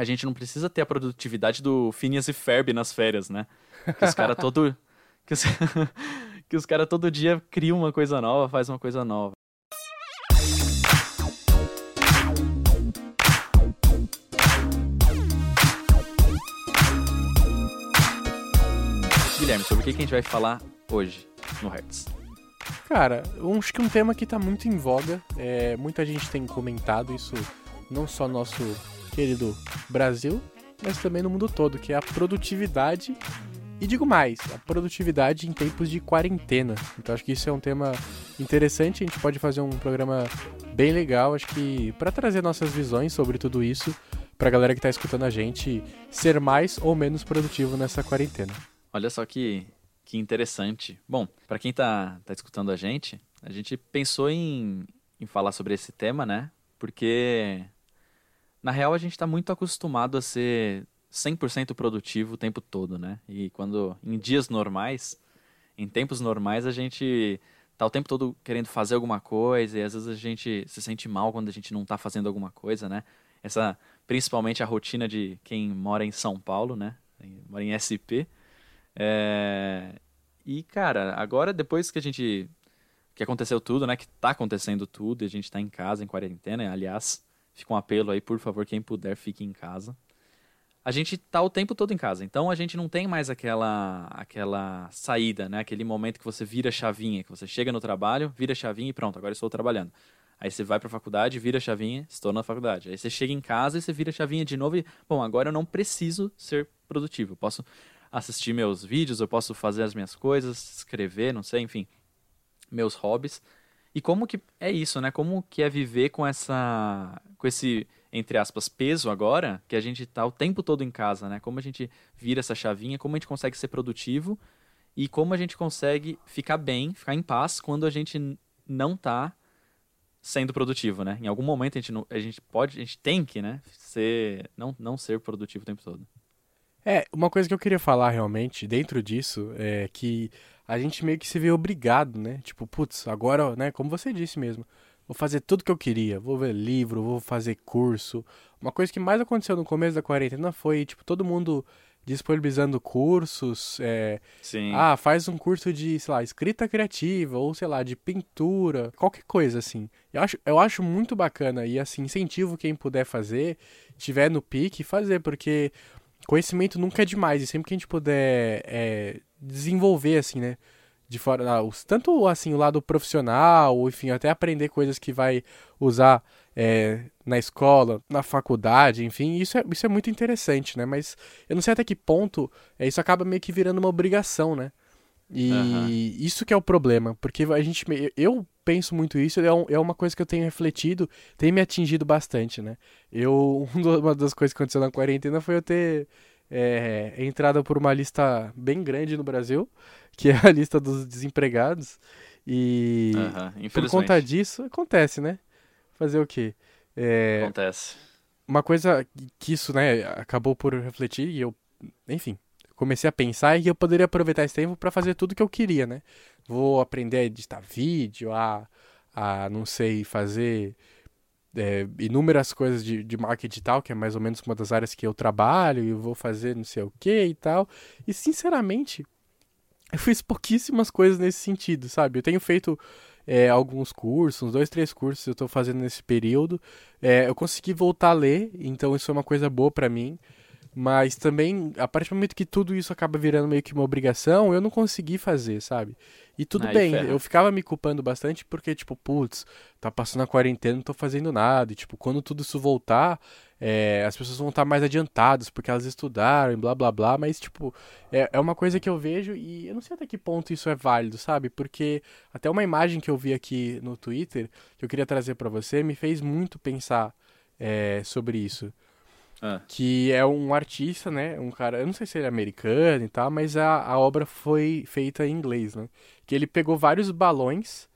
a gente não precisa ter a produtividade do Phineas e Ferb nas férias, né? Que os caras todo que os, que os cara todo dia criam uma coisa nova, faz uma coisa nova. Guilherme, sobre o que a gente vai falar hoje no Hertz? Cara, acho que um tema que tá muito em voga, é, muita gente tem comentado isso, não só no nosso querido Brasil, mas também no mundo todo, que é a produtividade. E digo mais, a produtividade em tempos de quarentena. Então acho que isso é um tema interessante, a gente pode fazer um programa bem legal, acho que para trazer nossas visões sobre tudo isso, pra galera que tá escutando a gente ser mais ou menos produtivo nessa quarentena. Olha só que, que interessante. Bom, para quem tá, tá escutando a gente, a gente pensou em, em falar sobre esse tema, né? Porque na real, a gente está muito acostumado a ser 100% produtivo o tempo todo, né? E quando em dias normais, em tempos normais, a gente tá o tempo todo querendo fazer alguma coisa e às vezes a gente se sente mal quando a gente não está fazendo alguma coisa, né? Essa principalmente a rotina de quem mora em São Paulo, né? Mora em SP. É... E cara, agora depois que a gente que aconteceu tudo, né? Que tá acontecendo tudo, e a gente tá em casa em quarentena, aliás, Fica um apelo aí, por favor, quem puder, fique em casa. A gente tá o tempo todo em casa, então a gente não tem mais aquela aquela saída, né? Aquele momento que você vira chavinha, que você chega no trabalho, vira chavinha e pronto, agora estou trabalhando. Aí você vai para a faculdade, vira chavinha, estou na faculdade. Aí você chega em casa e você vira chavinha de novo e, bom, agora eu não preciso ser produtivo. Eu posso assistir meus vídeos, eu posso fazer as minhas coisas, escrever, não sei, enfim, meus hobbies. E como que é isso, né? Como que é viver com essa com esse entre aspas peso agora, que a gente tá o tempo todo em casa, né? Como a gente vira essa chavinha, como a gente consegue ser produtivo e como a gente consegue ficar bem, ficar em paz quando a gente não tá sendo produtivo, né? Em algum momento a gente, não, a gente pode, a gente tem que, né, ser não não ser produtivo o tempo todo. É, uma coisa que eu queria falar realmente dentro disso é que a gente meio que se vê obrigado, né? Tipo, putz, agora, né, como você disse mesmo, vou fazer tudo que eu queria, vou ver livro, vou fazer curso. Uma coisa que mais aconteceu no começo da quarentena foi, tipo, todo mundo disponibilizando cursos, é, Sim. ah, faz um curso de, sei lá, escrita criativa, ou sei lá, de pintura, qualquer coisa assim. Eu acho, eu acho muito bacana e assim, incentivo quem puder fazer, tiver no pique, fazer, porque conhecimento nunca é demais, e sempre que a gente puder é, desenvolver, assim, né? De fora, tanto assim o lado profissional, enfim, até aprender coisas que vai usar é, na escola, na faculdade, enfim, isso é, isso é muito interessante, né? Mas eu não sei até que ponto é, isso acaba meio que virando uma obrigação, né? E uhum. isso que é o problema, porque a gente, eu penso muito isso, é, um, é uma coisa que eu tenho refletido, tem me atingido bastante, né? Eu, uma das coisas que aconteceu na quarentena foi eu ter é, entrada por uma lista bem grande no Brasil, que é a lista dos desempregados. E uhum, por conta disso, acontece, né? Fazer o quê? É, acontece. Uma coisa que isso, né, acabou por refletir e eu, enfim, comecei a pensar e eu poderia aproveitar esse tempo para fazer tudo que eu queria, né? Vou aprender a editar vídeo, a, a não sei, fazer é, inúmeras coisas de, de marketing digital, que é mais ou menos uma das áreas que eu trabalho, e vou fazer não sei o que e tal. E sinceramente, eu fiz pouquíssimas coisas nesse sentido, sabe? Eu tenho feito é, alguns cursos, uns dois, três cursos eu estou fazendo nesse período. É, eu consegui voltar a ler, então isso é uma coisa boa para mim. Mas também, a partir do momento que tudo isso acaba virando meio que uma obrigação, eu não consegui fazer, sabe? E tudo Aí bem, ferra. eu ficava me culpando bastante porque, tipo, putz, tá passando a quarentena, não tô fazendo nada. E, tipo, quando tudo isso voltar, é, as pessoas vão estar mais adiantadas porque elas estudaram e blá blá blá. Mas, tipo, é, é uma coisa que eu vejo e eu não sei até que ponto isso é válido, sabe? Porque até uma imagem que eu vi aqui no Twitter, que eu queria trazer para você, me fez muito pensar é, sobre isso. Ah. Que é um artista, né? Um cara, eu não sei se ele é americano e tal, mas a, a obra foi feita em inglês, né? Que ele pegou vários balões.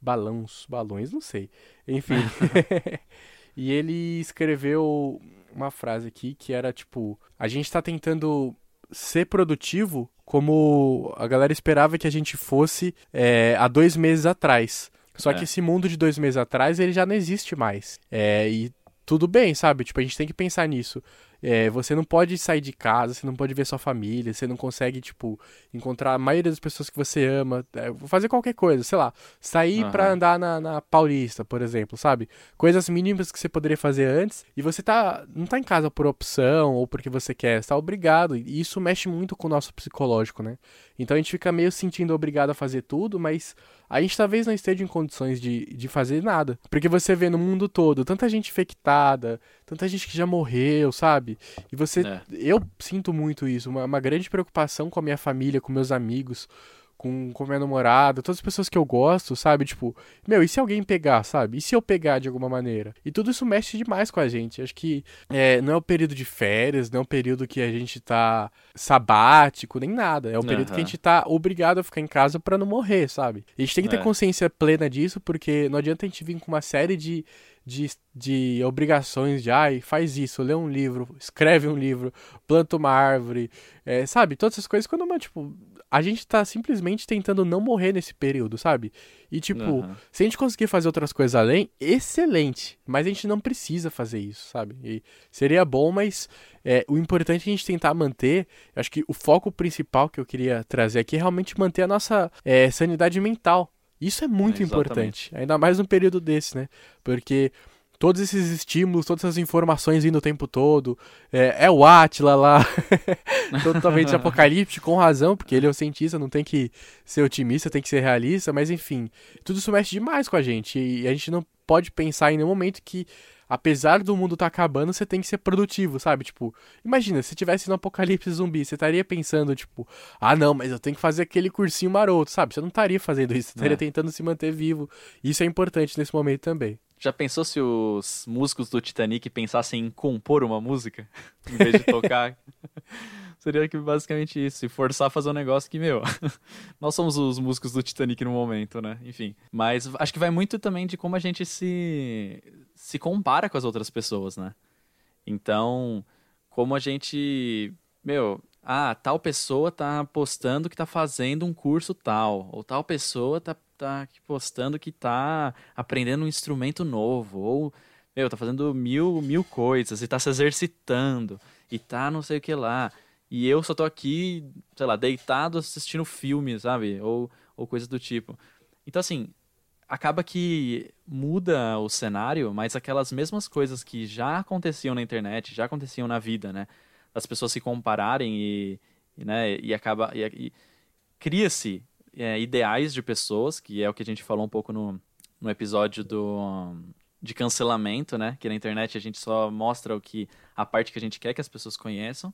Balões, balões, não sei. Enfim. e ele escreveu uma frase aqui que era tipo: A gente tá tentando ser produtivo como a galera esperava que a gente fosse é, há dois meses atrás. Só é. que esse mundo de dois meses atrás ele já não existe mais. É, e tudo bem, sabe? Tipo, a gente tem que pensar nisso. É, você não pode sair de casa, você não pode ver sua família, você não consegue, tipo, encontrar a maioria das pessoas que você ama, é, fazer qualquer coisa, sei lá, sair uhum. pra andar na, na Paulista, por exemplo, sabe? Coisas mínimas que você poderia fazer antes e você tá, não tá em casa por opção ou porque você quer, está obrigado. E isso mexe muito com o nosso psicológico, né? Então a gente fica meio sentindo obrigado a fazer tudo, mas a gente talvez não esteja em condições de, de fazer nada. Porque você vê no mundo todo tanta gente infectada, tanta gente que já morreu, sabe? E você. É. Eu sinto muito isso, uma, uma grande preocupação com a minha família, com meus amigos com, com minha namorada, todas as pessoas que eu gosto, sabe? Tipo, meu, e se alguém pegar, sabe? E se eu pegar de alguma maneira? E tudo isso mexe demais com a gente. Acho que é, não é o período de férias, não é o período que a gente tá sabático, nem nada. É o período uhum. que a gente tá obrigado a ficar em casa para não morrer, sabe? E a gente tem que ter é. consciência plena disso, porque não adianta a gente vir com uma série de de, de obrigações de, ai, faz isso, lê um livro, escreve um livro, planta uma árvore, é, sabe? Todas essas coisas, quando, tipo, a gente tá simplesmente tentando não morrer nesse período, sabe? E, tipo, uhum. se a gente conseguir fazer outras coisas além, excelente, mas a gente não precisa fazer isso, sabe? E seria bom, mas é, o importante é a gente tentar manter, acho que o foco principal que eu queria trazer aqui é realmente manter a nossa é, sanidade mental, isso é muito é, importante, ainda mais num período desse, né? Porque todos esses estímulos, todas essas informações vindo o tempo todo, é, é o Atila lá, totalmente apocalíptico, com razão, porque ele é o um cientista, não tem que ser otimista, tem que ser realista, mas enfim, tudo isso mexe demais com a gente e a gente não pode pensar em nenhum momento que apesar do mundo estar tá acabando, você tem que ser produtivo, sabe? Tipo, imagina, se tivesse no apocalipse zumbi, você estaria pensando, tipo, ah, não, mas eu tenho que fazer aquele cursinho maroto, sabe? Você não estaria fazendo isso, você estaria é. tentando se manter vivo. Isso é importante nesse momento também. Já pensou se os músicos do Titanic pensassem em compor uma música em vez de tocar? Seria que basicamente isso, e forçar a fazer um negócio que, meu, nós somos os músicos do Titanic no momento, né? Enfim. Mas acho que vai muito também de como a gente se, se compara com as outras pessoas, né? Então, como a gente, meu, ah, tal pessoa tá postando que tá fazendo um curso tal, ou tal pessoa tá, tá postando que tá aprendendo um instrumento novo, ou, meu, tá fazendo mil, mil coisas e tá se exercitando, e tá não sei o que lá. E eu só tô aqui, sei lá, deitado assistindo filme, sabe? Ou, ou coisas do tipo. Então, assim, acaba que muda o cenário, mas aquelas mesmas coisas que já aconteciam na internet, já aconteciam na vida, né? As pessoas se compararem e, né, e acaba e, e cria-se é, ideais de pessoas, que é o que a gente falou um pouco no, no episódio do de cancelamento, né? Que na internet a gente só mostra o que a parte que a gente quer que as pessoas conheçam.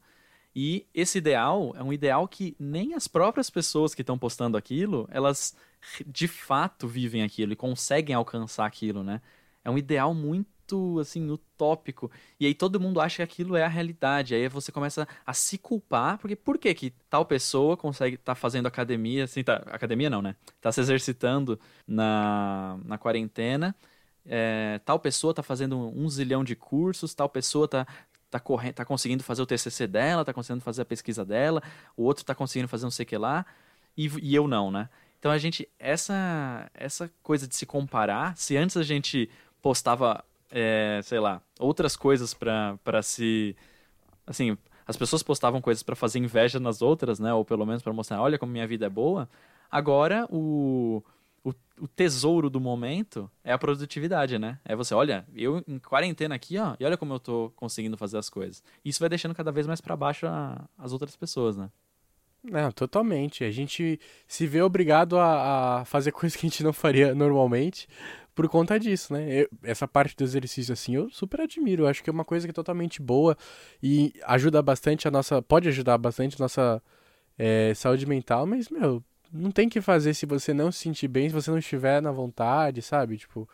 E esse ideal é um ideal que nem as próprias pessoas que estão postando aquilo, elas de fato vivem aquilo e conseguem alcançar aquilo, né? É um ideal muito, assim, utópico. E aí todo mundo acha que aquilo é a realidade. Aí você começa a se culpar, porque por que que tal pessoa consegue estar tá fazendo academia, assim, tá, academia não, né? Tá se exercitando na, na quarentena, é, tal pessoa tá fazendo um zilhão de cursos, tal pessoa tá tá, correndo, tá conseguindo fazer o TCC dela, tá conseguindo fazer a pesquisa dela, o outro tá conseguindo fazer um sei que lá, e, e eu não, né? Então a gente, essa, essa coisa de se comparar, se antes a gente postava, é, sei lá, outras coisas para se. Assim, as pessoas postavam coisas para fazer inveja nas outras, né? Ou pelo menos para mostrar, olha como minha vida é boa. Agora o o, o, tesouro do momento é a produtividade, né? É você, olha, eu em quarentena aqui, ó, e olha como eu tô conseguindo fazer as coisas. Isso vai deixando cada vez mais para baixo a, as outras pessoas, né? Não, totalmente. A gente se vê obrigado a, a, fazer coisas que a gente não faria normalmente por conta disso, né? Eu, essa parte do exercício, assim, eu super admiro. Eu acho que é uma coisa que é totalmente boa e ajuda bastante a nossa. Pode ajudar bastante a nossa é, saúde mental, mas, meu, não tem que fazer se você não se sentir bem, se você não estiver na vontade, sabe? Tipo,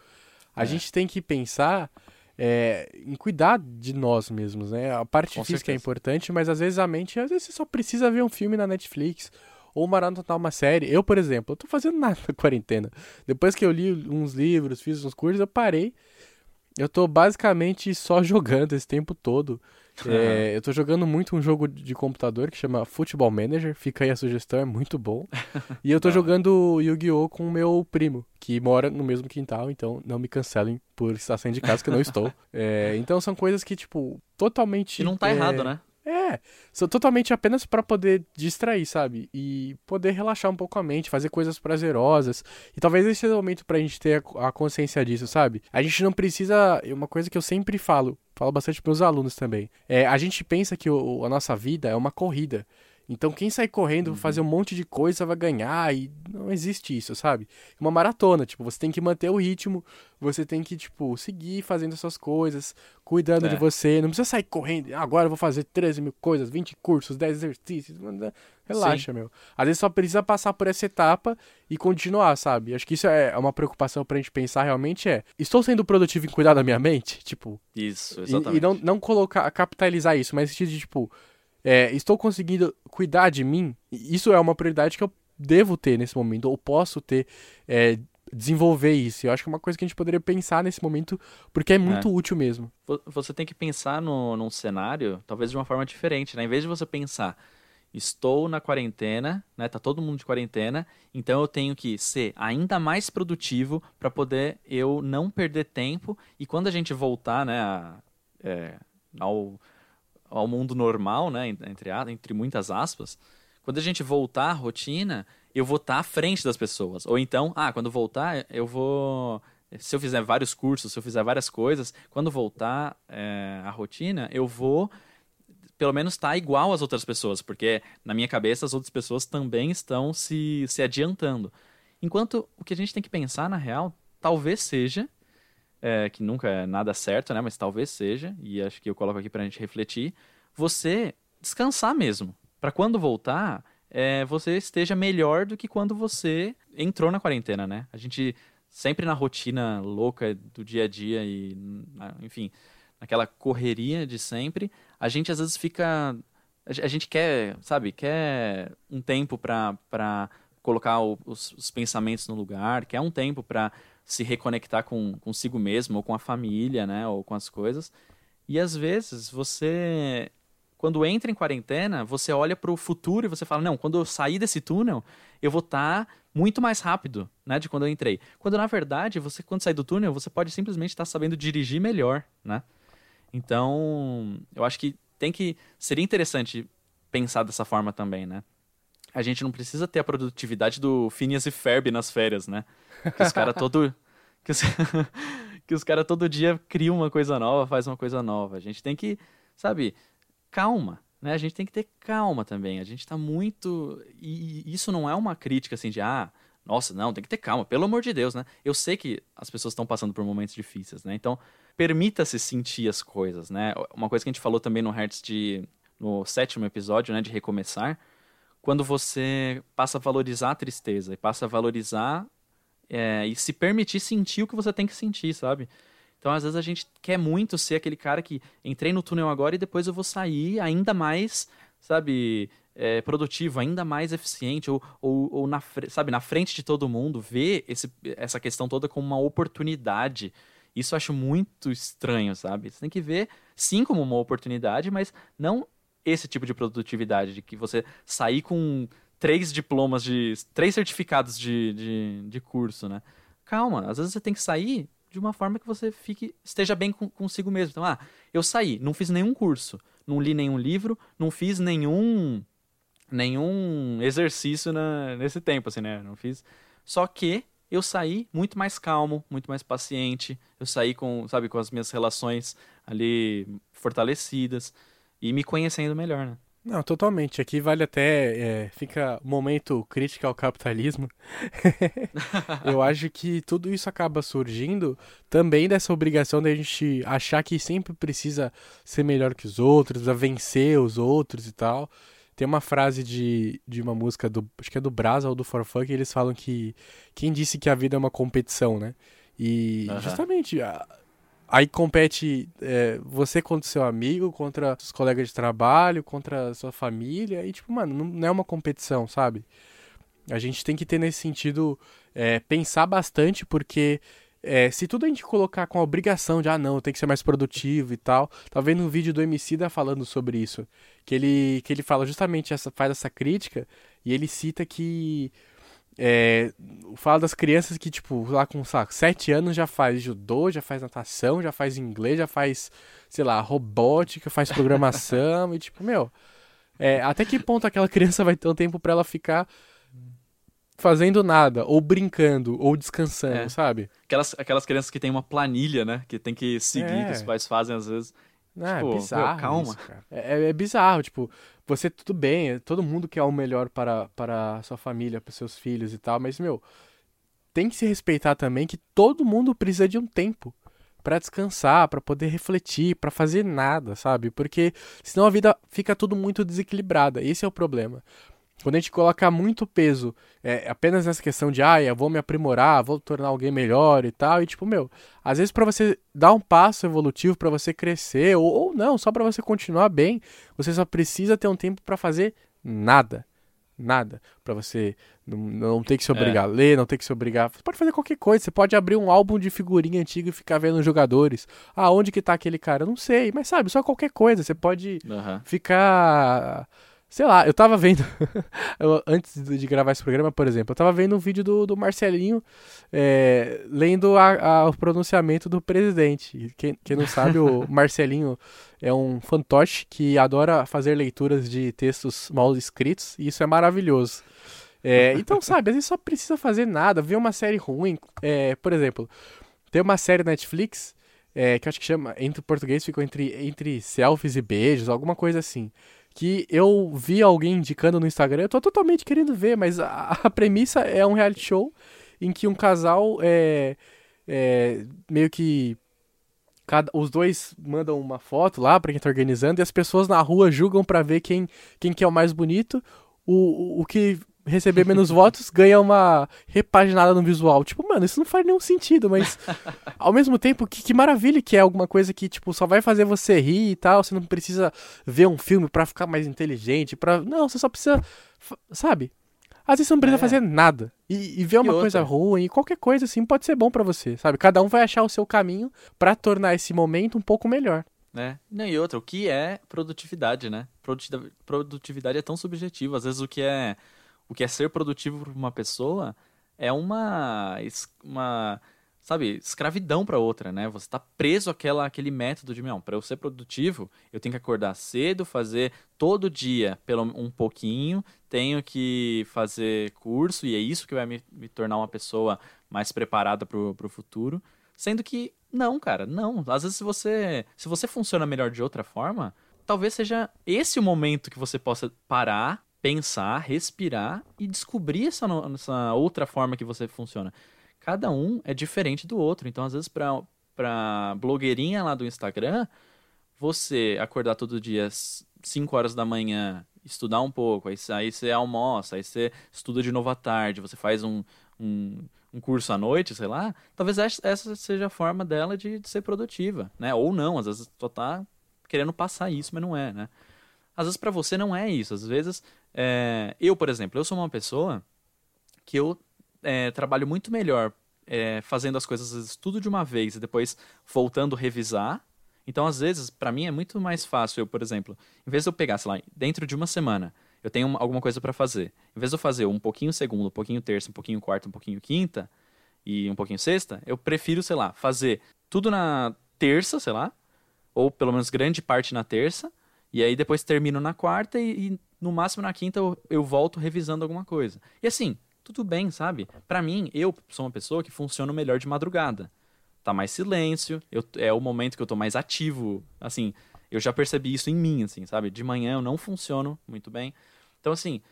a é. gente tem que pensar é, em cuidar de nós mesmos, né? A parte Com física é certeza. é importante, mas às vezes a mente, às vezes você só precisa ver um filme na Netflix ou maratonar uma série. Eu, por exemplo, eu tô fazendo nada na quarentena. Depois que eu li uns livros, fiz uns cursos, eu parei. Eu tô basicamente só jogando esse tempo todo. É, eu tô jogando muito um jogo de computador que chama Football Manager, fica aí a sugestão, é muito bom. E eu tô jogando Yu-Gi-Oh! com o meu primo, que mora no mesmo quintal, então não me cancelem por estar saindo de casa que eu não estou. É, então são coisas que, tipo, totalmente. E não tá é, errado, né? É, são totalmente apenas para poder distrair, sabe? E poder relaxar um pouco a mente, fazer coisas prazerosas. E talvez esse seja o momento pra gente ter a, a consciência disso, sabe? A gente não precisa. é Uma coisa que eu sempre falo, falo bastante pros meus alunos também. É, a gente pensa que o- a nossa vida é uma corrida. Então quem sai correndo, fazer um monte de coisa vai ganhar e não existe isso, sabe? Uma maratona, tipo, você tem que manter o ritmo, você tem que, tipo, seguir fazendo as suas coisas, cuidando de É. você, não precisa sair correndo, "Ah, agora eu vou fazer 13 mil coisas, 20 cursos, 10 exercícios, relaxa, meu. Às vezes só precisa passar por essa etapa e continuar, sabe? Acho que isso é uma preocupação pra gente pensar realmente é, estou sendo produtivo em cuidar da minha mente? Tipo, Isso, e, exatamente. e não, não colocar, capitalizar isso, mas no sentido de, tipo, é, estou conseguindo cuidar de mim? Isso é uma prioridade que eu devo ter nesse momento, ou posso ter, é, desenvolver isso. Eu acho que é uma coisa que a gente poderia pensar nesse momento, porque é muito útil mesmo. Vo- Você tem que pensar no, num cenário, talvez de uma forma diferente, né? Em vez de você pensar, estou na quarentena, né? Tá todo mundo de quarentena, então eu tenho que ser ainda mais produtivo para poder eu não perder tempo e quando a gente voltar, né, a- é, ao, ao mundo normal, né, en- entre, entre muitas aspas, quando a gente voltar à rotina, eu vou estar à frente das pessoas. Ou então, ah, quando voltar, eu vou se eu fizer vários cursos, se eu fizer várias coisas, quando voltar é, à rotina, eu vou pelo menos estar igual às outras pessoas, porque na minha cabeça as outras pessoas também estão se, se adiantando. Enquanto o que a gente tem que pensar, na real, talvez seja, é, que nunca é nada certo, né? Mas talvez seja, e acho que eu coloco aqui pra gente refletir, você descansar mesmo. Pra quando voltar, é, você esteja melhor do que quando você entrou na quarentena, né? A gente sempre na rotina louca do dia a dia e, enfim, naquela correria de sempre, a gente às vezes fica. A ge- a gente quer, sabe, quer um tempo pra colocar os, os pensamentos no lugar, quer um tempo pra se reconectar com consigo mesmo, ou com a família, né, ou com as coisas. E às vezes você, quando entra em quarentena, você olha pro futuro e você fala: não, quando eu sair desse túnel, eu vou estar muito mais rápido, né, de quando eu entrei. Quando na verdade, você quando sair do túnel, você pode simplesmente estar sabendo dirigir melhor, né? Então, eu acho que tem que seria interessante pensar dessa forma também, né? A gente não precisa ter a produtividade do Phineas e Ferb nas férias, né? Que os caras todo que os, que os cara todo dia criam uma coisa nova, faz uma coisa nova. A gente tem que, sabe, calma, né? A gente tem que ter calma também. A gente tá muito e isso não é uma crítica assim de ah, nossa, não, tem que ter calma, pelo amor de Deus, né? Eu sei que as pessoas estão passando por momentos difíceis, né? Então, permita-se sentir as coisas, né? Uma coisa que a gente falou também no Hertz de no sétimo episódio, né, de recomeçar, quando você passa a valorizar a tristeza e passa a valorizar é, e se permitir sentir o que você tem que sentir, sabe? Então, às vezes, a gente quer muito ser aquele cara que entrei no túnel agora e depois eu vou sair ainda mais, sabe, é, produtivo, ainda mais eficiente, ou, ou, ou na, sabe, na frente de todo mundo, ver esse, essa questão toda como uma oportunidade. Isso eu acho muito estranho, sabe? Você tem que ver, sim, como uma oportunidade, mas não esse tipo de produtividade, de que você sair com três diplomas de. três certificados de, de, de curso, né? Calma, às vezes você tem que sair de uma forma que você fique esteja bem com, consigo mesmo. Então, ah, eu saí, não fiz nenhum curso, não li nenhum livro, não fiz nenhum nenhum exercício na, nesse tempo, assim, né? Não fiz. Só que eu saí muito mais calmo, muito mais paciente. Eu saí com, sabe, com as minhas relações ali fortalecidas e me conhecendo melhor, né? Não, totalmente. Aqui vale até. é, fica momento crítica ao capitalismo. Eu acho que tudo isso acaba surgindo também dessa obrigação da gente achar que sempre precisa ser melhor que os outros, precisa vencer os outros e tal. Tem uma frase de, de uma música do. Acho que é do Brasa ou do Forfunk, que eles falam que. Quem disse que a vida é uma competição, né? E Aham. justamente. a- Aí compete é, você contra seu amigo, contra os colegas de trabalho, contra sua família. E, tipo, mano, não- é uma competição, sabe? A gente tem que ter nesse sentido é, pensar bastante, porque é, se tudo a gente colocar com a obrigação de, ah, não, tem que ser mais produtivo e tal. Tá vendo um vídeo do Emicida falando sobre isso. Que ele, que ele fala justamente, essa, faz essa crítica e ele cita que. É, fala das crianças que, tipo, lá com, lá, 7 anos já faz judô, já faz natação, já faz inglês, já faz, sei lá, robótica, faz programação e, tipo, meu. É, até que ponto aquela criança vai ter um tempo para ela ficar fazendo nada, ou brincando, ou descansando, é. sabe? Aquelas, aquelas crianças que tem uma planilha, né? Que tem que seguir, é. que os pais fazem às vezes. Não, é tipo, é bizarro. Meu, calma. Isso, é, é, bizarro, tipo, você tudo bem, todo mundo quer o melhor para, para a sua família, para seus filhos e tal, mas, meu, tem que se respeitar também que todo mundo precisa de um tempo para descansar, para poder refletir, para fazer nada, sabe? Porque senão a vida fica tudo muito desequilibrada. Esse é o problema. Quando a gente coloca muito peso é, apenas nessa questão de, ah, eu vou me aprimorar, vou tornar alguém melhor e tal, e tipo, meu, às vezes para você dar um passo evolutivo, para você crescer, ou, ou não, só para você continuar bem, você só precisa ter um tempo para fazer nada. Nada. para você não, não ter que se obrigar é. a ler, não ter que se obrigar. Você pode fazer qualquer coisa. Você pode abrir um álbum de figurinha antiga e ficar vendo os jogadores. Ah, onde que tá aquele cara? Eu não sei. Mas sabe, só qualquer coisa. Você pode uhum. ficar Sei lá, eu tava vendo. eu, antes de gravar esse programa, por exemplo, eu tava vendo um vídeo do, do Marcelinho é, lendo a, a, o pronunciamento do presidente. Quem, quem não sabe, o Marcelinho é um fantoche que adora fazer leituras de textos mal escritos, e isso é maravilhoso. É, então, sabe, às vezes só precisa fazer nada, ver uma série ruim. É, por exemplo, tem uma série Netflix é, que acho que chama, entre português ficou entre, entre selfies e beijos, alguma coisa assim que eu vi alguém indicando no Instagram, eu tô totalmente querendo ver, mas a, a premissa é um reality show em que um casal é, é meio que cada, os dois mandam uma foto lá para quem tá organizando e as pessoas na rua julgam para ver quem, quem que é o mais bonito. O, o que receber menos votos, ganha uma repaginada no visual. Tipo, mano, isso não faz nenhum sentido, mas ao mesmo tempo, que, que maravilha que é alguma coisa que, tipo, só vai fazer você rir e tal. Você não precisa ver um filme para ficar mais inteligente, para Não, você só precisa. Sabe? Às vezes você não precisa é. fazer nada. E, e ver uma coisa ruim, qualquer coisa assim, pode ser bom para você, sabe? Cada um vai achar o seu caminho para tornar esse momento um pouco melhor. Né? Não, e outra, o que é produtividade, né? Produtividade é tão subjetivo. Às vezes o que é o que é ser produtivo para uma pessoa é uma, uma sabe, escravidão para outra, né? Você está preso àquela, àquele método de, não, para eu ser produtivo, eu tenho que acordar cedo, fazer todo dia pelo um pouquinho, tenho que fazer curso e é isso que vai me, me tornar uma pessoa mais preparada para o futuro. Sendo que não, cara, não. Às vezes se você, se você funciona melhor de outra forma, talvez seja esse o momento que você possa parar pensar, respirar e descobrir essa, essa outra forma que você funciona. Cada um é diferente do outro. Então, às vezes, para pra blogueirinha lá do Instagram, você acordar todo dia 5 horas da manhã, estudar um pouco, aí, aí você almoça, aí você estuda de novo à tarde, você faz um, um, um curso à noite, sei lá, talvez essa seja a forma dela de, de ser produtiva, né? Ou não, às vezes só tá querendo passar isso, mas não é, né? Às vezes para você não é isso. Às vezes, é... eu, por exemplo, eu sou uma pessoa que eu é, trabalho muito melhor é, fazendo as coisas tudo de uma vez e depois voltando revisar. Então, às vezes, para mim é muito mais fácil eu, por exemplo, em vez de eu pegar, sei lá, dentro de uma semana, eu tenho uma, alguma coisa para fazer. Em vez de eu fazer um pouquinho segunda, um pouquinho terça, um pouquinho quarta, um pouquinho quinta e um pouquinho sexta, eu prefiro, sei lá, fazer tudo na terça, sei lá, ou pelo menos grande parte na terça, e aí depois termino na quarta e, e no máximo na quinta eu, eu, volto revisando alguma coisa. E assim, tudo bem, sabe? Para mim, eu sou uma pessoa que funciona melhor de madrugada. Tá mais silêncio, eu, é o momento que eu tô mais ativo, assim, eu já percebi isso em mim, assim, sabe? De manhã eu não funciono muito bem. Então, assim,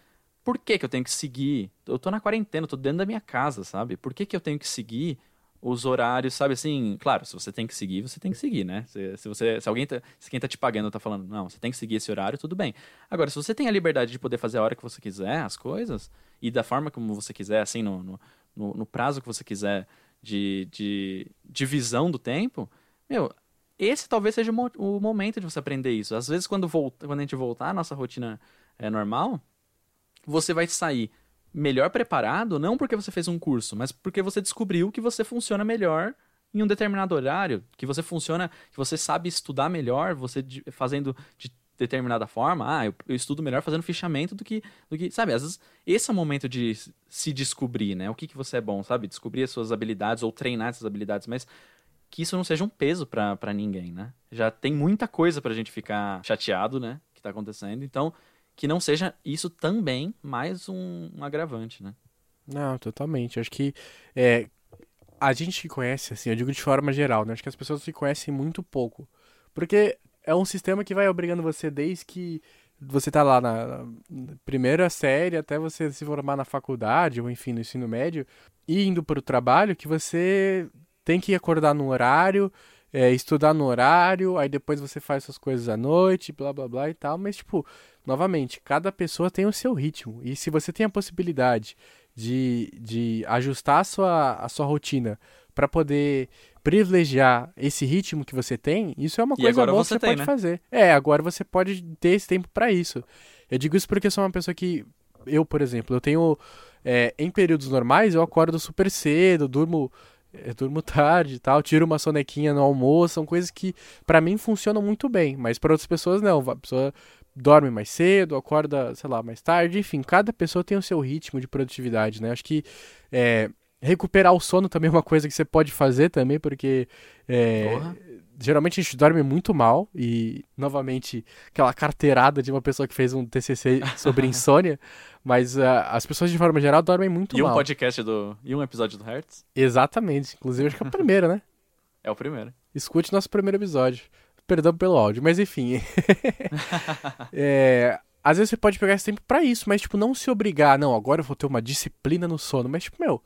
por que que eu tenho que seguir? Eu tô na quarentena, eu tô dentro da minha casa, sabe? Por que que eu tenho que seguir os horários, sabe assim, claro, se você tem que seguir, você tem que seguir, né? Se, se você, se alguém tá, se quem tá te pagando tá falando, não, você tem que seguir esse horário, tudo bem. Agora, se você tem a liberdade de poder fazer a hora que você quiser as coisas, e da forma como você quiser, assim, no, no, no, no prazo que você quiser de, de divisão do tempo, meu, esse talvez seja o, o momento de você aprender isso. Às vezes, quando, volta, quando a gente voltar à nossa rotina é, normal, você vai sair melhor preparado, não porque você fez um curso, mas porque você descobriu que você funciona melhor em um determinado horário, que você funciona, que você sabe estudar melhor, você fazendo de determinada forma, ah, eu, eu, estudo melhor fazendo fichamento do que, do que, sabe, às vezes esse é o momento de se descobrir, né, o que, que você é bom, sabe, descobrir as suas habilidades ou treinar essas habilidades, mas que isso não seja um peso para ninguém, né, já tem muita coisa pra gente ficar chateado, né, que tá acontecendo, então que não seja isso também mais um, um agravante, né. Não, totalmente, acho que é, a gente se conhece, assim, eu digo de forma geral, né, acho que as pessoas se conhecem muito pouco, porque é um sistema que vai obrigando você desde que você tá lá na, primeira série até você se formar na faculdade ou enfim no ensino médio e indo para o trabalho que você tem que acordar no horário é, estudar no horário aí depois você faz suas coisas à noite blá blá blá e tal. Mas tipo novamente cada pessoa tem o seu ritmo e se você tem a possibilidade de, de ajustar a sua, a sua rotina para poder privilegiar esse ritmo que você tem, isso é uma coisa boa que você tem, pode né? fazer. É, agora você pode ter esse tempo para isso. Eu digo isso porque eu sou uma pessoa que, eu, por exemplo, eu tenho, é, em períodos normais, eu acordo super cedo, durmo, é, durmo tarde e tal, tiro uma sonequinha no almoço, são coisas que para mim funcionam muito bem, mas para outras pessoas não, a pessoa dorme mais cedo, acorda, sei lá, mais tarde, enfim, cada pessoa tem o seu ritmo de produtividade, né? Acho que é, Recuperar o sono também é uma coisa que você pode fazer também, porque é, geralmente a gente dorme muito mal e, novamente, aquela carteirada de uma pessoa que fez um TCC sobre insônia, mas uh, as pessoas de forma geral dormem muito e mal. E um podcast do... e um episódio do Hertz? Exatamente, inclusive acho que é o primeiro, né? É o primeiro. Escute nosso primeiro episódio. Perdão pelo áudio, mas enfim. é, às vezes você pode pegar esse tempo para isso, mas tipo, não se obrigar, não, agora eu vou ter uma disciplina no sono, mas tipo, meu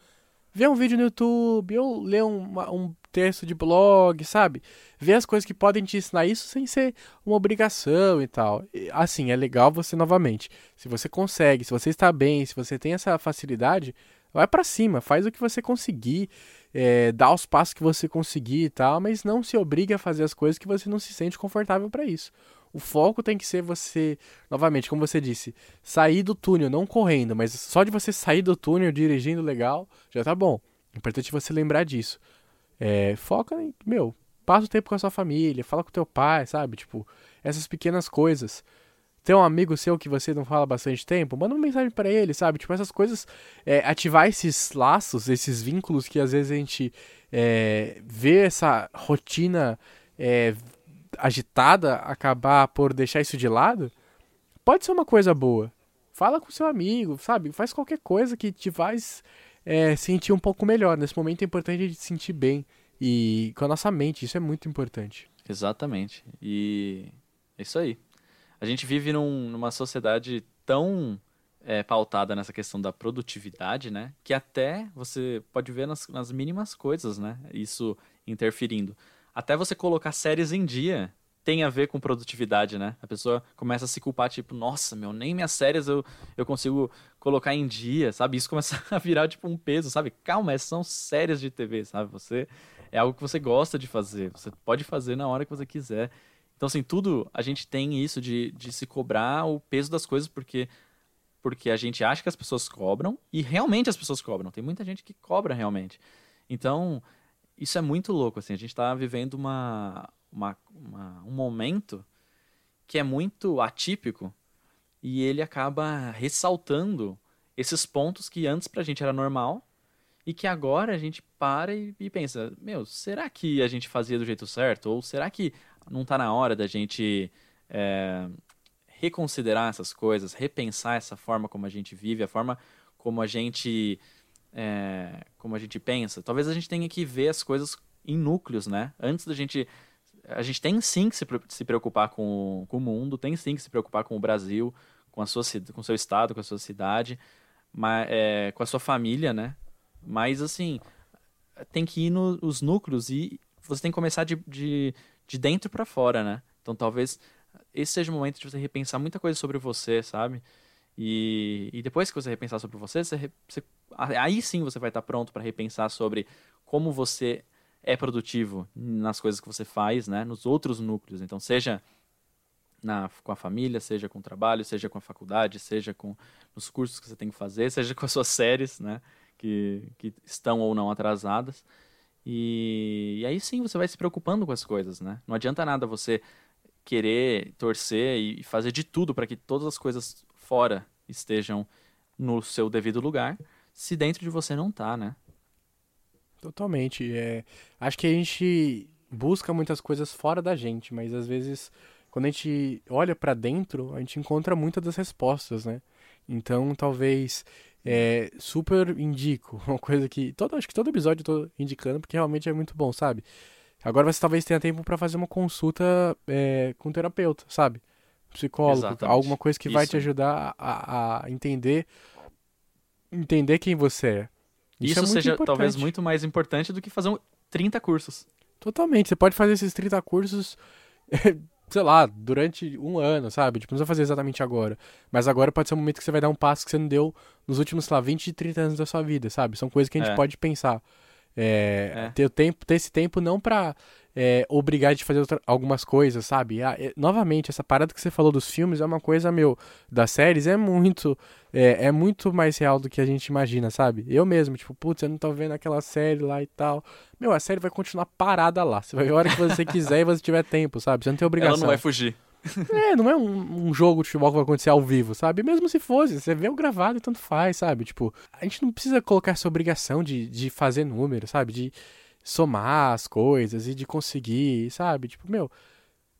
ver um vídeo no YouTube, ou ler um, um texto de blog, sabe? Ver as coisas que podem te ensinar isso sem ser uma obrigação e tal. E, assim, é legal você novamente. Se você consegue, se você está bem, se você tem essa facilidade, vai para cima, faz o que você conseguir, é, dá os passos que você conseguir e tal, mas não se obrigue a fazer as coisas que você não se sente confortável para isso. O foco tem que ser você, novamente, como você disse, sair do túnel, não correndo, mas só de você sair do túnel dirigindo legal, já tá bom. É importante você lembrar disso. É, foca em, meu, passa o tempo com a sua família, fala com teu pai, sabe? Tipo, essas pequenas coisas. Tem um amigo seu que você não fala bastante tempo, manda uma mensagem para ele, sabe? Tipo, essas coisas, é, ativar esses laços, esses vínculos que às vezes a gente é, vê essa rotina é, agitada acabar por deixar isso de lado, pode ser uma coisa boa. Fala com seu amigo, sabe? Faz qualquer coisa que te faz é, sentir um pouco melhor. Nesse momento é importante a gente se sentir bem. E com a nossa mente, isso é muito importante. Exatamente. E é isso aí. A gente vive num, numa sociedade tão é, pautada nessa questão da produtividade, né? Que até você pode ver nas, nas mínimas coisas, né? Isso interferindo até você colocar séries em dia tem a ver com produtividade, né? A pessoa começa a se culpar, tipo, nossa, meu, nem minhas séries eu, eu consigo colocar em dia, sabe? Isso começa a virar, tipo, um peso, sabe? Calma, são séries de TV, sabe? Você é algo que você gosta de fazer, você pode fazer na hora que você quiser. Então, assim, tudo a gente tem isso de, de se cobrar o peso das coisas, porque porque a gente acha que as pessoas cobram e realmente as pessoas cobram. Tem muita gente que cobra realmente. Então, isso é muito louco, assim. A gente está vivendo uma, uma, uma, um momento que é muito atípico e ele acaba ressaltando esses pontos que antes pra gente era normal e que agora a gente para e, e, pensa, meu, será que a gente fazia do jeito certo? Ou será que não está na hora da gente é, reconsiderar essas coisas, repensar essa forma como a gente vive, a forma como a gente é, como a gente pensa. Talvez a gente tenha que ver as coisas em núcleos, né? Antes da gente. A gente tem sim que se, preocupar com, com o mundo, tem sim que se preocupar com o Brasil, com a sua com seu estado, com a sua cidade, mas, é, com a sua família, né? Mas assim, tem que ir nos no, núcleos e você tem que começar de, de, de dentro para fora, né? Então talvez esse seja o momento de você repensar muita coisa sobre você, sabe? E, e depois que você repensar sobre você, você, você aí sim você vai estar pronto para repensar sobre como você é produtivo nas coisas que você faz, né, nos outros núcleos. Então, seja na, com a família, seja com o trabalho, seja com a faculdade, seja com os cursos que você tem que fazer, seja com as suas séries, né, que, que estão ou não atrasadas. E, e aí sim você vai se preocupando com as coisas, né? Não adianta nada você querer torcer e fazer de tudo para que todas as coisas fora estejam no seu devido lugar, se dentro de você não tá, né? Totalmente. É, acho que a gente busca muitas coisas fora da gente, mas às vezes quando a gente olha para dentro, a gente encontra muitas das respostas, né? Então, talvez é, super indico, uma coisa que todo acho que todo episódio eu tô indicando porque realmente é muito bom, sabe? Agora você talvez tenha tempo para fazer uma consulta é, com um terapeuta, sabe? Psicólogo, Exatamente. alguma coisa que vai Isso. te ajudar a, a entender entender quem você é. Isso, é muito seja talvez importante. muito mais importante do que fazer um 30 cursos. Totalmente. Você pode fazer esses 30 cursos, sei lá, durante um ano, sabe? Tipo, não precisa fazer exatamente agora. Mas agora pode ser um momento que você vai dar um passo que você não deu nos últimos, sei lá, 20, 30 anos da sua vida, sabe? São coisas que a gente É. pode pensar. É, É. Ter, o tempo, ter esse tempo não pra é, obrigar a fazer outra- algumas coisas, sabe? Ah, é- novamente, essa parada que você falou dos filmes é uma coisa, meu, das séries é muito é, é muito mais real do que a gente imagina, sabe? Eu mesmo, tipo, putz, eu não tô vendo aquela série lá e tal. Meu, a série vai continuar parada lá. Você vai ver a hora que você quiser e você tiver tempo, sabe? Você não tem obrigação. Ela não vai fugir. É, não é um, um jogo de futebol que vai acontecer ao vivo, sabe? Mesmo se fosse, você vê o gravado e tanto faz, sabe? Tipo, a gente não precisa colocar essa obrigação de, de fazer número, sabe? De somar as coisas e de conseguir, sabe? Tipo, meu,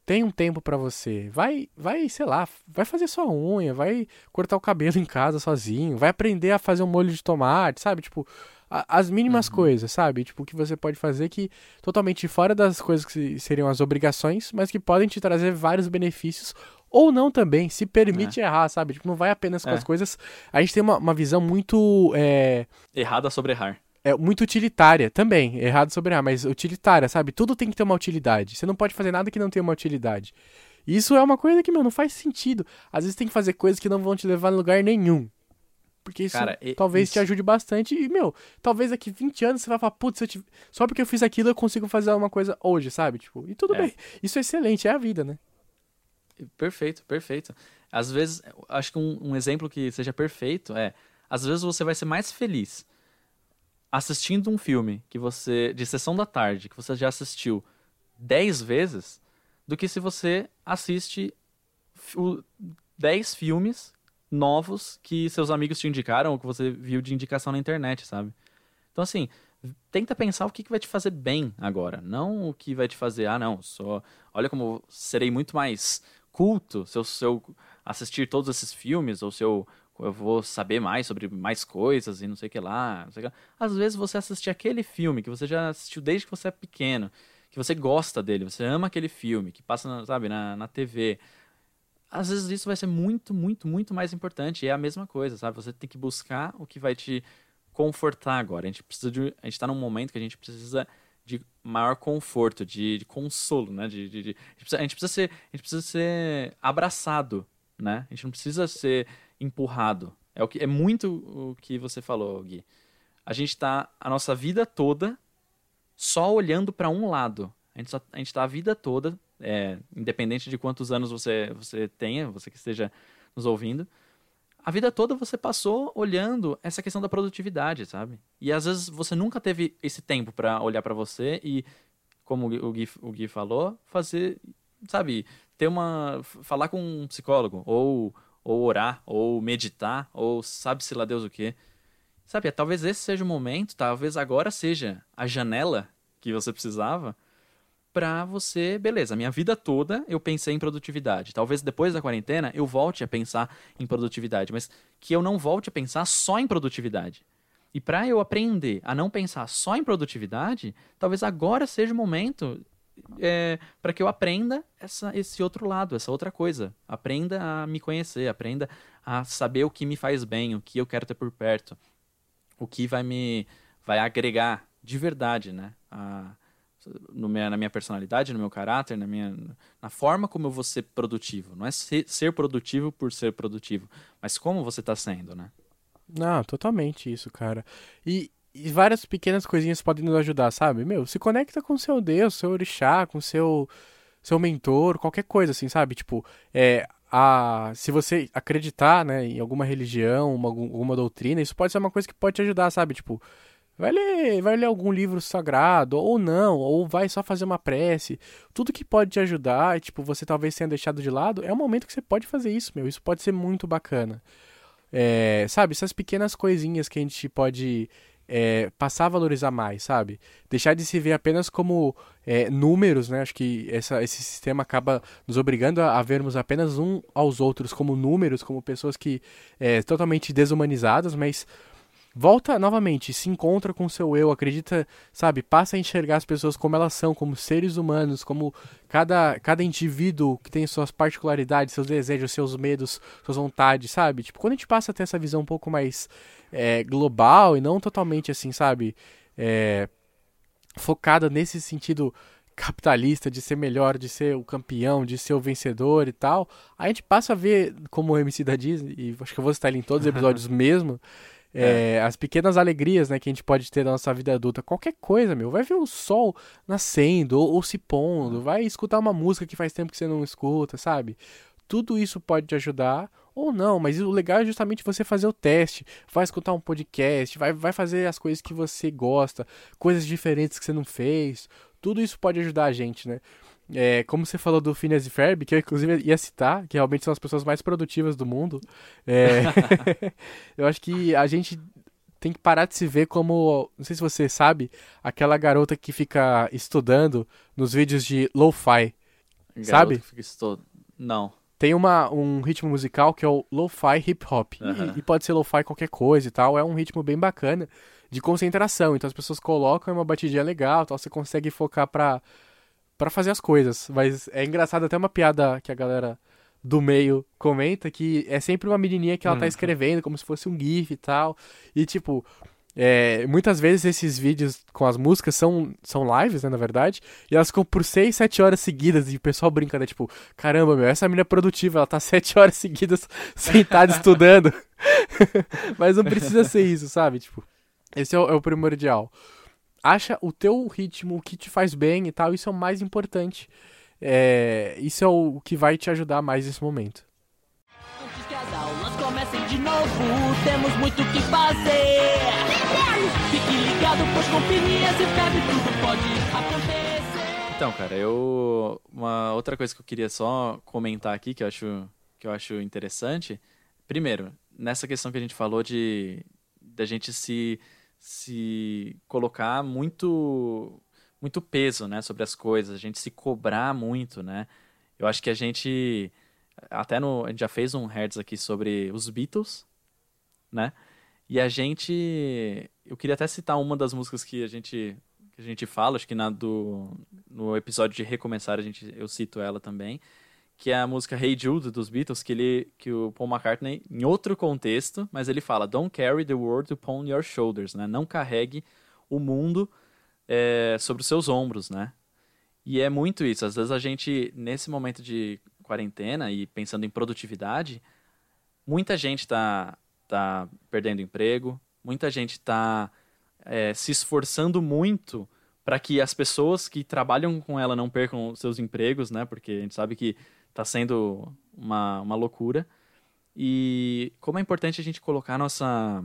tem um tempo pra você. Vai, vai, sei lá, vai fazer sua unha, vai cortar o cabelo em casa sozinho, vai aprender a fazer um molho de tomate, sabe? Tipo, a- as mínimas coisas, sabe? Tipo, que você pode fazer que totalmente fora das coisas que seriam as obrigações, mas que podem te trazer vários benefícios ou não também, se permite errar, sabe? Tipo, não vai apenas com É. as coisas. A gente tem uma, uma visão muito é, Errada sobre errar. é muito utilitária também, errado sobre errar, mas utilitária, sabe? Tudo tem que ter uma utilidade. Você não pode fazer nada que não tenha uma utilidade. Isso é uma coisa que, meu, não faz sentido. Às vezes tem que fazer coisas que não vão te levar a lugar nenhum. Porque isso Cara, talvez te isso- ajude bastante. E, meu, talvez daqui 20 anos você vai falar, putz, tive- só porque eu fiz aquilo eu consigo fazer uma coisa hoje, sabe? Tipo, e tudo É. bem. Isso é excelente, é a vida, né? Perfeito, perfeito. Às vezes, acho que um, um exemplo que seja perfeito é, às vezes você vai ser mais feliz assistindo um filme que você de sessão da tarde que você já assistiu 10 vezes do que se você assiste fi- o- 10 filmes novos que seus amigos te indicaram ou que você viu de indicação na internet, sabe? Então assim, tenta pensar o que, que vai te fazer bem agora, não o que vai te fazer, ah não, só olha como serei muito mais culto se eu, se eu assistir todos esses filmes, ou se eu, eu vou saber mais sobre mais coisas e não sei o que lá. não sei que lá. Às vezes você assistir aquele filme que você já assistiu desde que você é pequeno, que você gosta dele, você ama aquele filme, que passa, sabe, na, na TV. Às vezes isso vai ser muito, muito, muito mais importante. É a mesma coisa, sabe? Você tem que buscar o que vai te confortar agora. A gente precisa de. A gente tá num momento que a gente precisa de maior conforto, de, de consolo, né? De, de- de- a, gente precisa, a gente precisa ser, a gente precisa ser abraçado, né? A gente não precisa ser empurrado. É o que é muito o que você falou, Gui. A gente tá a nossa vida toda só olhando para um lado. A gente, só, a gente tá a vida toda, é, independente de quantos anos você você tenha, você que esteja nos ouvindo, a vida toda você passou olhando essa questão da produtividade, sabe? E às vezes você nunca teve esse tempo para olhar para você e, como o Gui, o Gui falou, fazer, sabe, ter uma. falar com um psicólogo, ou, ou orar, ou meditar, ou sabe-se lá Deus o quê. Sabe, talvez esse seja o momento, talvez agora seja a janela que você precisava pra você, beleza, minha vida toda eu pensei em produtividade. Talvez depois da quarentena eu volte a pensar em produtividade, mas que eu não volte a pensar só em produtividade. E pra eu aprender a não pensar só em produtividade, talvez agora seja o momento é, para que eu aprenda essa, esse outro lado, essa outra coisa. Aprenda a me conhecer, aprenda a saber o que me faz bem, o que eu quero ter por perto, o que vai me vai agregar de verdade, né? A, no minha, na minha personalidade, no meu caráter, na minha na forma como eu vou ser produtivo. Não é ser, ser produtivo por ser produtivo, mas como você está sendo, né? Não, totalmente isso, cara. E, e várias pequenas coisinhas podem nos ajudar, sabe? Meu, se conecta com seu Deus, seu orixá, com seu seu mentor, qualquer coisa assim, sabe? Tipo, é a se você acreditar, né, em alguma religião, uma, alguma doutrina, isso pode ser uma coisa que pode te ajudar, sabe? Tipo, Vai ler, vai ler algum livro sagrado, ou não, ou vai só fazer uma prece. Tudo que pode te ajudar, tipo, você talvez tenha deixado de lado, é o momento que você pode fazer isso, meu. Isso pode ser muito bacana. É, sabe, essas pequenas coisinhas que a gente pode é, passar a valorizar mais, sabe? Deixar de se ver apenas como é, números, né? Acho que essa, esse sistema acaba nos obrigando a, a, vermos apenas um aos outros como números, como pessoas que é, totalmente desumanizadas, mas volta novamente, se encontra com o seu eu, acredita, sabe, passa a enxergar as pessoas como elas são, como seres humanos, como cada, cada indivíduo que tem suas particularidades, seus desejos, seus medos, suas vontades, sabe? Tipo, quando a gente passa a ter essa visão um pouco mais é, global e não totalmente assim, sabe, é, focada nesse sentido capitalista, de ser melhor, de ser o campeão, de ser o vencedor e tal, a gente passa a ver, como o MC da Disney, e acho que eu vou citar ele em todos os episódios mesmo, é. É, as pequenas alegrias né, que a gente pode ter na nossa vida adulta. Qualquer coisa, meu. Vai ver o sol nascendo ou, ou se pondo. Vai escutar uma música que faz tempo que você não escuta, sabe? Tudo isso pode te ajudar ou não, mas o legal é justamente você fazer o teste. Vai escutar um podcast, vai, vai fazer as coisas que você gosta, coisas diferentes que você não fez. Tudo isso pode ajudar a gente, né? É, como você falou do Phineas e Ferb, que eu inclusive ia citar, que realmente são as pessoas mais produtivas do mundo, é, eu acho que a gente tem que parar de se ver como, não sei se você sabe, aquela garota que fica estudando nos vídeos de lo-fi, sabe? Estu... Não. Tem uma, um ritmo musical que é o lo-fi hip hop, uhum. e, e, pode ser lo-fi qualquer coisa e tal, é um ritmo bem bacana de concentração, então as pessoas colocam uma batidinha legal, tal, você consegue focar pra para fazer as coisas. Mas é engraçado até uma piada que a galera do meio comenta que é sempre uma menininha que ela tá uhum. escrevendo como se fosse um gif e tal. E tipo, é, muitas vezes esses vídeos com as músicas são, são lives, né, na verdade, e elas ficam por 6, 7 horas seguidas, e o pessoal brinca, né, tipo, caramba, meu, essa menina é produtiva, ela tá 7 horas seguidas sentada estudando. Mas não precisa ser isso, sabe? Tipo, esse é o, é o primordial acha o teu ritmo, o que te faz bem e tal, isso é o mais importante. É, isso é o que vai te ajudar mais nesse momento. Antes que as aulas comecem de novo, temos muito o que fazer. Fique ligado, pois com e febre tudo pode acontecer. Então, cara, eu uma outra coisa que eu queria só comentar aqui que eu acho que eu acho interessante. Primeiro, nessa questão que a gente falou de da gente se se colocar muito muito peso, né, sobre as coisas, a gente se cobrar muito, né? Eu acho que a gente até no a gente já fez um hertz aqui sobre os Beatles, né? E a gente eu queria até citar uma das músicas que a gente que a gente fala, acho que na do no episódio de recomeçar a gente eu cito ela também, que é a música Hey Jude dos Beatles, que ele que o Paul McCartney em outro contexto, mas ele fala Don't carry the world upon your shoulders, né? Não carregue o mundo é, sobre os seus ombros, né? E é muito isso. Às vezes a gente nesse momento de quarentena e pensando em produtividade, muita gente está tá perdendo emprego, muita gente está é, se esforçando muito para que as pessoas que trabalham com ela não percam seus empregos, né? Porque a gente sabe que Tá sendo uma, uma loucura. E como é importante a gente colocar nossa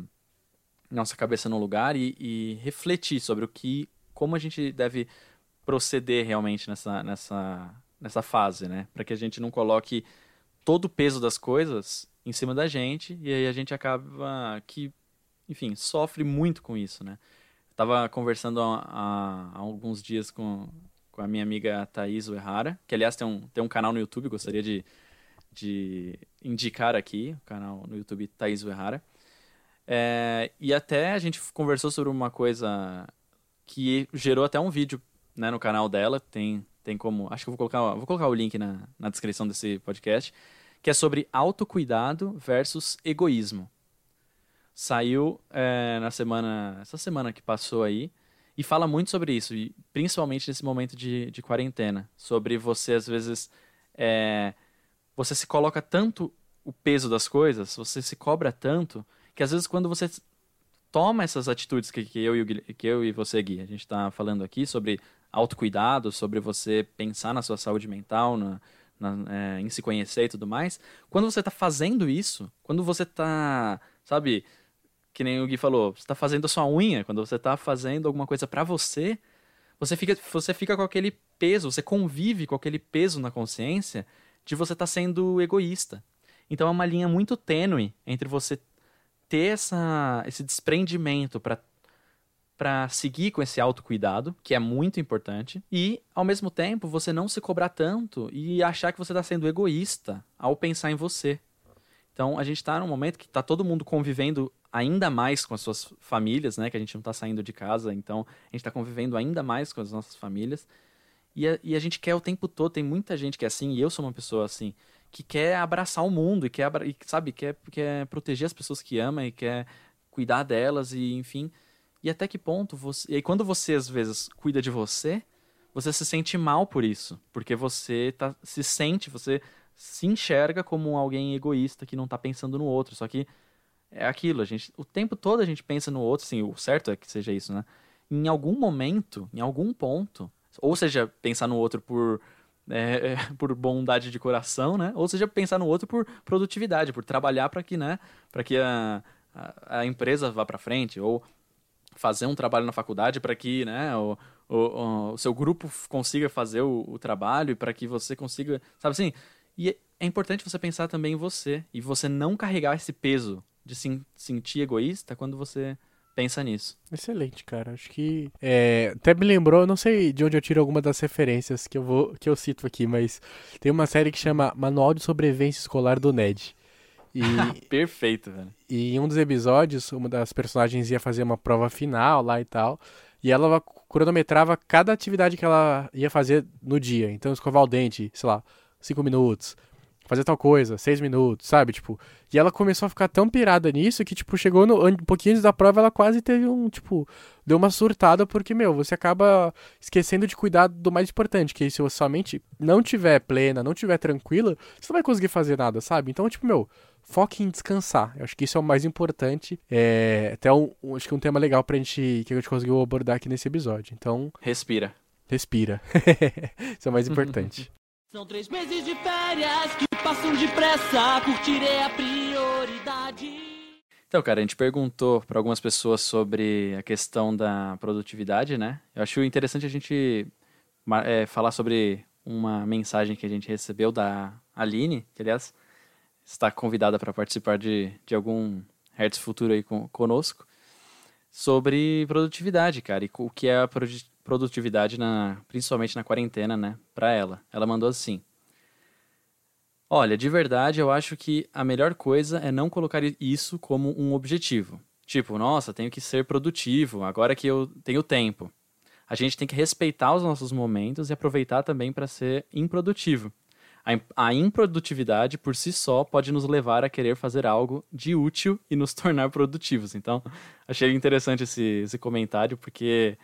nossa cabeça no lugar e, e refletir sobre o que, como a gente deve proceder realmente nessa, nessa, nessa fase, né? Para que a gente não coloque todo o peso das coisas em cima da gente e aí a gente acaba que, enfim, sofre muito com isso, né? Eu tava conversando há, há alguns dias com, com a minha amiga Thaís Uehara, que aliás tem um, tem um canal no YouTube, gostaria de, de indicar aqui, o canal no YouTube Thaís Uehara. É, e até a gente conversou sobre uma coisa que gerou até um vídeo né, no canal dela, tem, tem como, acho que eu vou colocar, vou colocar o link na, na descrição desse podcast, que é sobre autocuidado versus egoísmo. Saiu é, na semana, essa semana que passou aí, e fala muito sobre isso, e principalmente nesse momento de, de quarentena. Sobre você, às vezes, é, você se coloca tanto o peso das coisas, você se cobra tanto, que às vezes quando você toma essas atitudes que, que, eu, e que eu e você, Gui, a gente está falando aqui sobre autocuidado, sobre você pensar na sua saúde mental, na, na, é, em se conhecer e tudo mais, quando você está fazendo isso, quando você está, sabe, que nem o Gui falou, você tá fazendo a sua unha, quando você tá fazendo alguma coisa para você, você fica, você fica com aquele peso, você convive com aquele peso na consciência de você estar tá sendo egoísta. Então é uma linha muito tênue entre você ter essa, esse desprendimento para para seguir com esse autocuidado, que é muito importante, e ao mesmo tempo você não se cobrar tanto e achar que você está sendo egoísta ao pensar em você. Então a gente está num momento que está todo mundo convivendo ainda mais com as suas famílias, né? Que a gente não está saindo de casa, então a gente está convivendo ainda mais com as nossas famílias. E a, e a gente quer o tempo todo, tem muita gente que é assim, e eu sou uma pessoa assim, que quer abraçar o mundo e quer, e, sabe, quer, quer proteger as pessoas que ama e quer cuidar delas e enfim. E até que ponto você. E aí, quando você às vezes cuida de você, você se sente mal por isso. Porque você tá, se sente, você se enxerga como alguém egoísta que não tá pensando no outro. Só que é aquilo, a gente. O tempo todo a gente pensa no outro, assim, o certo é que seja isso, né? Em algum momento, em algum ponto, ou seja, pensar no outro por. É, por bondade de coração, né? Ou seja, pensar no outro por produtividade, por trabalhar para que, né? Para que a, a, a empresa vá para frente, ou fazer um trabalho na faculdade para que né, o, o, o, seu grupo consiga fazer o, o trabalho e para que você consiga. Sabe assim? E é importante você pensar também em você e você não carregar esse peso de se sentir egoísta quando você pensa nisso. Excelente, cara. Acho que é, até me lembrou, não sei de onde eu tiro alguma das referências que eu vou que eu cito aqui, mas tem uma série que chama Manual de Sobrevivência Escolar do Ned. E, Perfeito, velho. E em um dos episódios, uma das personagens ia fazer uma prova final lá e tal. E ela cronometrava cada atividade que ela ia fazer no dia. Então, escovar o dente, sei lá, cinco minutos. Fazer tal coisa, seis minutos, sabe? Tipo, e ela começou a ficar tão pirada nisso que, tipo, chegou no, um pouquinho antes da prova, ela quase teve um, tipo, deu uma surtada, porque, meu, você acaba esquecendo de cuidar do mais importante, que se você somente não tiver plena, não tiver tranquila, você não vai conseguir fazer nada, sabe? Então, tipo, meu, foque em descansar. Eu acho que isso é o mais importante. É até um, um, acho que um tema legal pra gente que a gente conseguiu abordar aqui nesse episódio. Então, respira. Respira. isso é o mais importante. São três meses de férias que passam depressa, curtirei a prioridade. Então, cara, a gente perguntou para algumas pessoas sobre a questão da produtividade, né? Eu acho interessante a gente é, falar sobre uma mensagem que a gente recebeu da Aline, que aliás está convidada para participar de, de algum Hertz Futuro aí com, conosco, sobre produtividade, cara, e o que é a produtividade, na, principalmente na quarentena, né, para ela. Ela mandou assim: Olha, de verdade, eu acho que a melhor coisa é não colocar isso como um objetivo. Tipo, nossa, tenho que ser produtivo, agora que eu tenho tempo. A gente tem que respeitar os nossos momentos e aproveitar também para ser improdutivo. A, improdutividade por si só pode nos levar a querer fazer algo de útil e nos tornar produtivos. Então, achei interessante esse, esse comentário, porque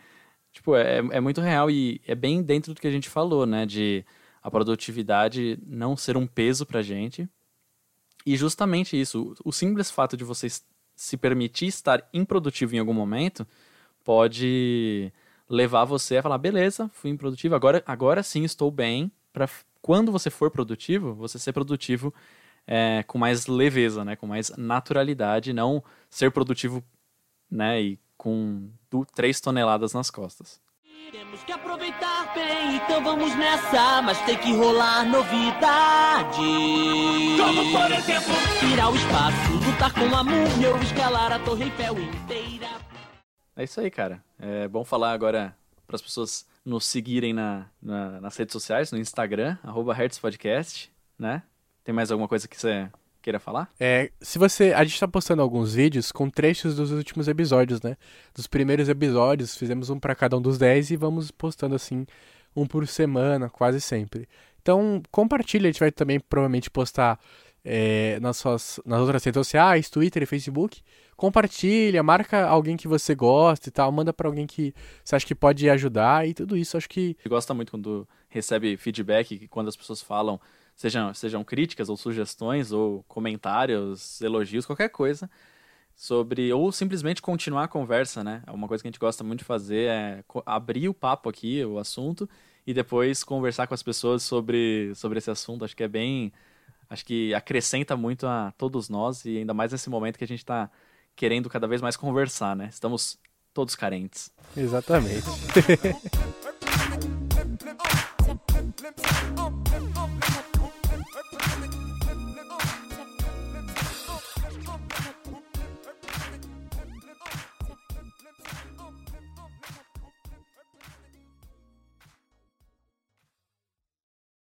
tipo, é, é muito real e é bem dentro do que a gente falou, né? De a produtividade não ser um peso pra gente. E justamente isso, o simples fato de você se permitir estar improdutivo em algum momento pode levar você a falar, beleza, fui improdutivo, agora, agora sim estou bem para quando você for produtivo, você ser produtivo é, com mais leveza, né? Com mais naturalidade, não ser produtivo, né? E com do, três toneladas nas costas. Temos que aproveitar bem, então vamos nessa, mas tem que rolar novidade. Como por exemplo, ir ao espaço, lutar com a múmia ou escalar a Torre Eiffel inteira. É isso aí, cara. É bom falar agora para as pessoas nos seguirem na, na, nas redes sociais, no Instagram, arroba Podcast, né? Tem mais alguma coisa que você queira falar? É, se você. A gente tá postando alguns vídeos com trechos dos últimos episódios, né? Dos primeiros episódios, fizemos um para cada um dos 10 e vamos postando assim, um por semana, quase sempre. Então, compartilha, a gente vai também provavelmente postar é, nas, suas, nas outras redes sociais, Twitter e Facebook. Compartilha, marca alguém que você gosta e tal, manda para alguém que você acha que pode ajudar e tudo isso. Acho que. Gosta muito quando recebe feedback, quando as pessoas falam, sejam, sejam críticas ou sugestões ou comentários, elogios, qualquer coisa sobre ou simplesmente continuar a conversa, né? É uma coisa que a gente gosta muito de fazer é abrir o papo aqui, o assunto e depois conversar com as pessoas sobre sobre esse assunto. Acho que é bem acho que acrescenta muito a todos nós e ainda mais nesse momento que a gente está querendo cada vez mais conversar, né? Estamos todos carentes. Exatamente. Represent